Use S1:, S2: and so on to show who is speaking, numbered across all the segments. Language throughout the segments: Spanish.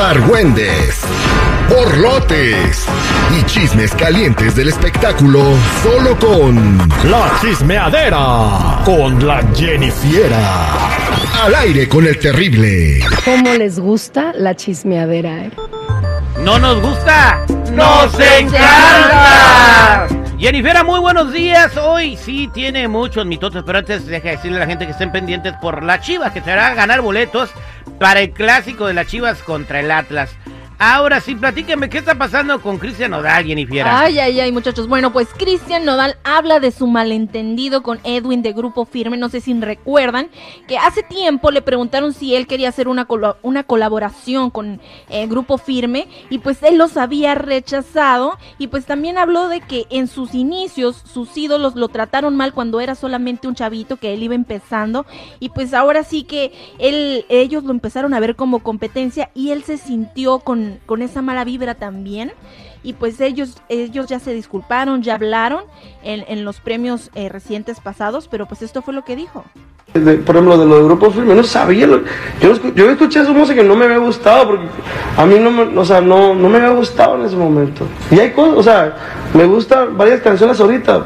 S1: argüendes, borlotes y chismes calientes del espectáculo solo con La Chismeadera con la Jennifiera. Al aire con el terrible.
S2: ¿Cómo les gusta la chismeadera, eh?
S3: ¡No nos gusta!
S4: ¡Nos encanta!
S3: Jennifer, muy buenos días. Hoy sí tiene muchos mitotes, pero antes deja decirle a la gente que estén pendientes por la Chivas, que se hará ganar boletos para el clásico de las Chivas contra el Atlas. Ahora sí, platíqueme, ¿qué está pasando con Cristian Nodal, Jennifer?
S5: Ay, ay, ay, muchachos. Bueno, pues Cristian Nodal habla de su malentendido con Edwin de Grupo Firme. No sé si recuerdan que hace tiempo le preguntaron si él quería hacer una, una colaboración con eh, Grupo Firme y pues él los había rechazado. Y pues también habló de que en sus inicios sus ídolos lo trataron mal cuando era solamente un chavito que él iba empezando. Y pues ahora sí que él, ellos lo empezaron a ver como competencia y él se sintió con con, esa mala vibra también. Y pues ellos, ellos ya se disculparon, ya hablaron en, en los premios eh, recientes pasados, pero pues esto fue lo que dijo.
S4: por ejemplo, de los grupos firmes, no sabía. yo, yo escuché su música y no me había gustado, porque a mí no me, o sea, no, no me había gustado en ese momento. Y hay cosas, o sea, me gustan varias canciones ahorita,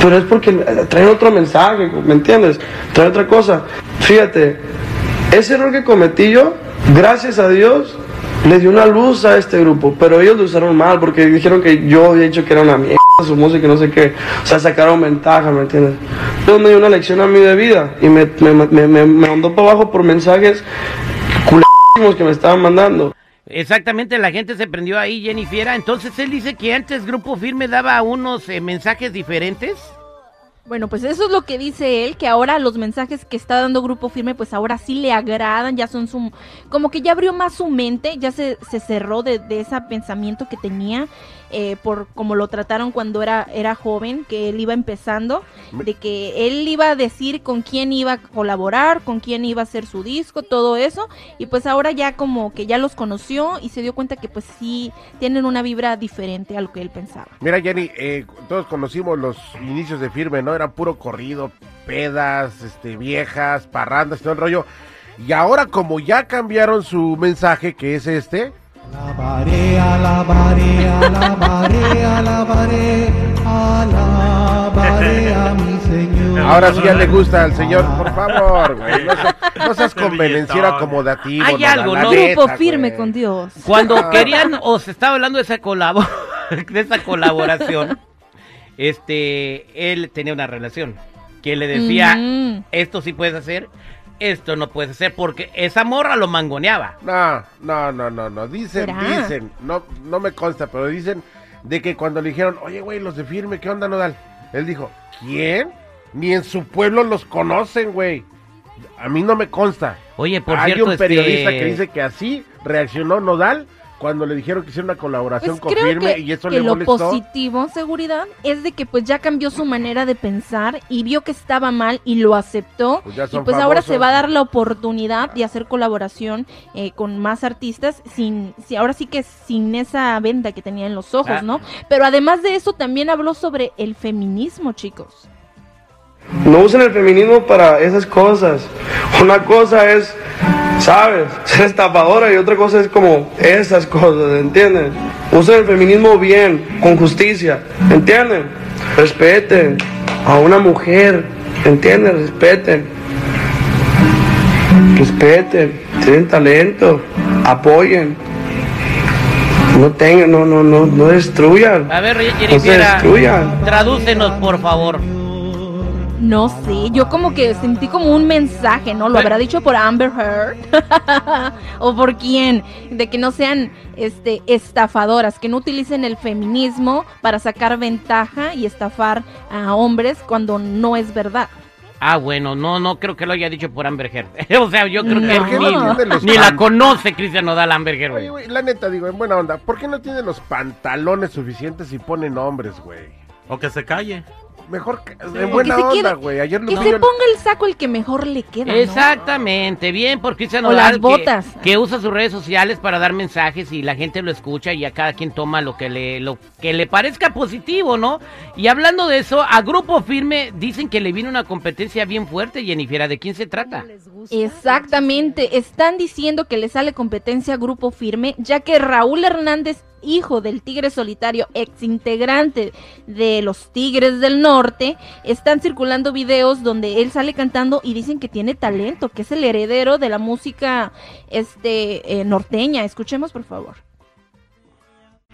S4: pero es porque traen otro mensaje, ¿me entiendes? Traen otra cosa. Fíjate, ese error que cometí yo, gracias a Dios, le dio una luz a este grupo, pero ellos lo usaron mal porque dijeron que yo había dicho que era una mierda su música y no sé qué. O sea, sacaron ventaja, ¿me entiendes? Entonces me dio una lección a mí de vida y me, me, me, mandó para abajo por mensajes que me estaban mandando.
S3: Exactamente, la gente se prendió ahí, Jennifer. Entonces él dice que antes Grupo Firme daba unos eh, mensajes diferentes.
S5: Bueno, pues eso es lo que dice él, que ahora los mensajes que está dando Grupo Firme, pues ahora sí le agradan, ya son su... como que ya abrió más su mente, ya se, se cerró de, de ese pensamiento que tenía eh, por como lo trataron cuando era, era joven, que él iba empezando, de que él iba a decir con quién iba a colaborar, con quién iba a hacer su disco, todo eso, y pues ahora ya como que ya los conoció y se dio cuenta que pues sí tienen una vibra diferente a lo que él pensaba.
S6: Mira Jenny, eh, todos conocimos los inicios de Firme, ¿no? Era puro corrido, pedas, este, viejas, parrandas, todo el rollo. Y ahora como ya cambiaron su mensaje, que es este,
S7: Alabaré, alabaré, alabaré, alabaré, alabaré a mi Señor.
S6: Ahora sí ya le gusta al Señor, por favor, güey. No, seas convenenciera acomodativo.
S3: Hay algo, ¿no?
S5: Grupo firme con Dios.
S3: Cuando querían o se estaba hablando de esa, colabo de esa colaboración, este, él tenía una relación que le decía, mm. esto sí puedes hacer, esto no puede ser porque esa morra lo mangoneaba.
S6: No, no, no, no, no. Dicen, dicen, no, no me consta, pero dicen de que cuando le dijeron, oye, güey, los de firme, ¿qué onda, Nodal? Él dijo, ¿quién? Ni en su pueblo los conocen, güey. A mí no me consta.
S3: Oye, por
S6: Hay
S3: cierto,
S6: un periodista que dice que así reaccionó Nodal cuando le dijeron que hiciera una colaboración
S5: pues
S6: con Firme y eso
S5: que
S6: le
S5: lo positivo, seguridad, es de que pues ya cambió su manera de pensar y vio que estaba mal y lo aceptó. Pues y pues ahora se va a dar la oportunidad de hacer colaboración eh, con más artistas sin, si ahora sí que sin esa venda que tenía en los ojos, ah. ¿no? Pero además de eso también habló sobre el feminismo, chicos.
S4: No usen el feminismo para esas cosas. Una cosa es ¿sabes? Ser estafadora y otra cosa es como esas cosas, ¿entienden? Usen el feminismo bien, con justicia, ¿entienden? Respeten a una mujer, ¿entienden? Respeten. Respeten, tienen talento, apoyen. No tengan, no, no, no, no destruyan.
S3: A ver, no se destruyan. tradúcenos por favor.
S5: No sé, yo como que sentí como un mensaje, ¿no? Lo habrá dicho por Amber Heard o por quién, de que no sean este estafadoras, que no utilicen el feminismo para sacar ventaja y estafar a hombres cuando no es verdad.
S3: Ah, bueno, no, no creo que lo haya dicho por Amber Heard. o sea, yo creo que ni, la conoce Cristian Nodal Amber Heard,
S6: güey. La neta, digo, en buena onda, ¿por qué no tiene los pantalones suficientes y pone nombres, güey?
S8: O que se calle
S6: mejor en buena onda, güey. Ayer
S5: que se ponga el saco el que mejor le queda.
S3: Exactamente, bien por Cristian
S5: O las botas.
S3: Que, usa sus redes sociales para dar mensajes y la gente lo escucha y a cada quien toma lo que le lo que le parezca positivo, ¿no? Y hablando de eso, a Grupo Firme dicen que le viene una competencia bien fuerte, Jennifer, ¿de quién se trata?
S2: Gusta.
S5: Exactamente, están diciendo que le sale competencia a Grupo Firme, ya que Raúl Hernández, hijo del Tigre Solitario, ex integrante de los Tigres del Norte, están circulando videos donde él sale cantando y dicen que tiene talento, que es el heredero de la música este eh, norteña. Escuchemos por favor.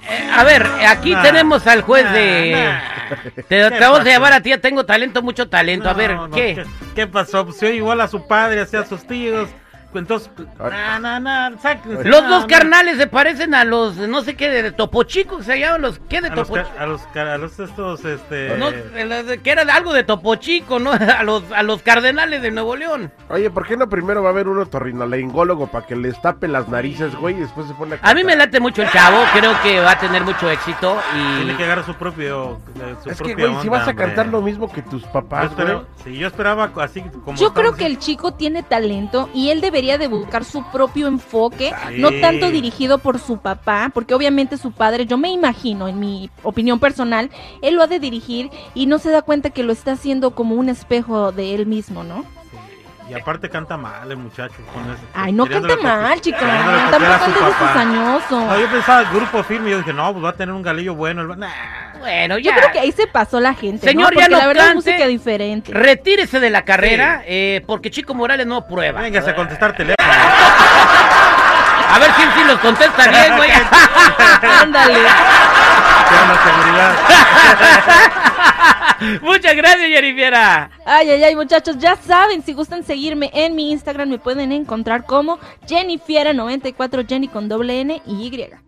S3: Eh, a ver, aquí
S8: Nah,
S3: tenemos al juez
S8: nah,
S3: de...
S8: nah.
S3: Te, te
S8: ¿Qué
S3: vamos a llamar a ti, tengo talento, mucho talento. a ver,
S8: no,
S3: ¿qué?
S8: ¿qué? pasó? Pues igual a su padre, hacía a sus tíos. Entonces,
S6: Ay.
S8: na, na, na, sáquense.
S3: Los dos carnales se parecen a los, no sé qué, de, Topo Chico, se llaman los, ¿qué de
S8: A
S3: Topo
S8: ca- a los, a los estos, este...
S3: No, que era de algo de Topo Chico, ¿no? A los, a los cardenales de Nuevo León.
S6: Oye, ¿por qué no primero va a haber uno torrinolaringólogo para que les tape las narices, güey, y después se pone a
S3: A mí me late mucho el chavo, creo que va a tener mucho éxito
S8: Tiene
S3: y...
S8: que agarrar su propio... eh, su
S6: Es que, güey, si vas a
S8: hombre.
S6: cantar lo mismo que tus
S8: Yo,
S6: papás, güey.
S8: espero- sí, yo esperaba así como...
S5: Yo creo que el chico tiene talento y él debería de buscar su propio enfoque,
S8: Sí.
S5: no tanto dirigido por su papá, porque obviamente su padre, yo me imagino, en mi opinión personal, él lo ha de dirigir y no se da cuenta que lo está haciendo como un espejo de él mismo, ¿no?
S8: Y aparte canta mal el muchacho. Con eso,
S5: Ay, no canta mal,
S8: queriéndole
S5: tampoco andes de
S8: papá.
S5: cizañoso.
S8: No, yo pensaba el grupo firme y yo dije, no, pues va a tener un galillo bueno. el- Nah.
S3: Bueno,
S5: Yo
S3: ya.
S5: creo que ahí se pasó la gente,
S3: Señor,
S5: ¿no?
S3: ya no
S5: la verdad es
S3: cante.
S5: música diferente.
S3: Retírese de la carrera, eh, porque Chico Morales no prueba.
S8: Véngase a contestar teléfono.
S3: A ver quién sí los contesta bien, güey.
S5: Ándale.
S8: Que anda seguridad.
S3: Muchas gracias, Yerifiera.
S5: Ay, ay, ay, muchachos, ya saben, si gustan seguirme en mi Instagram, me pueden encontrar como Jennifiera94, Jenny con doble N y Y.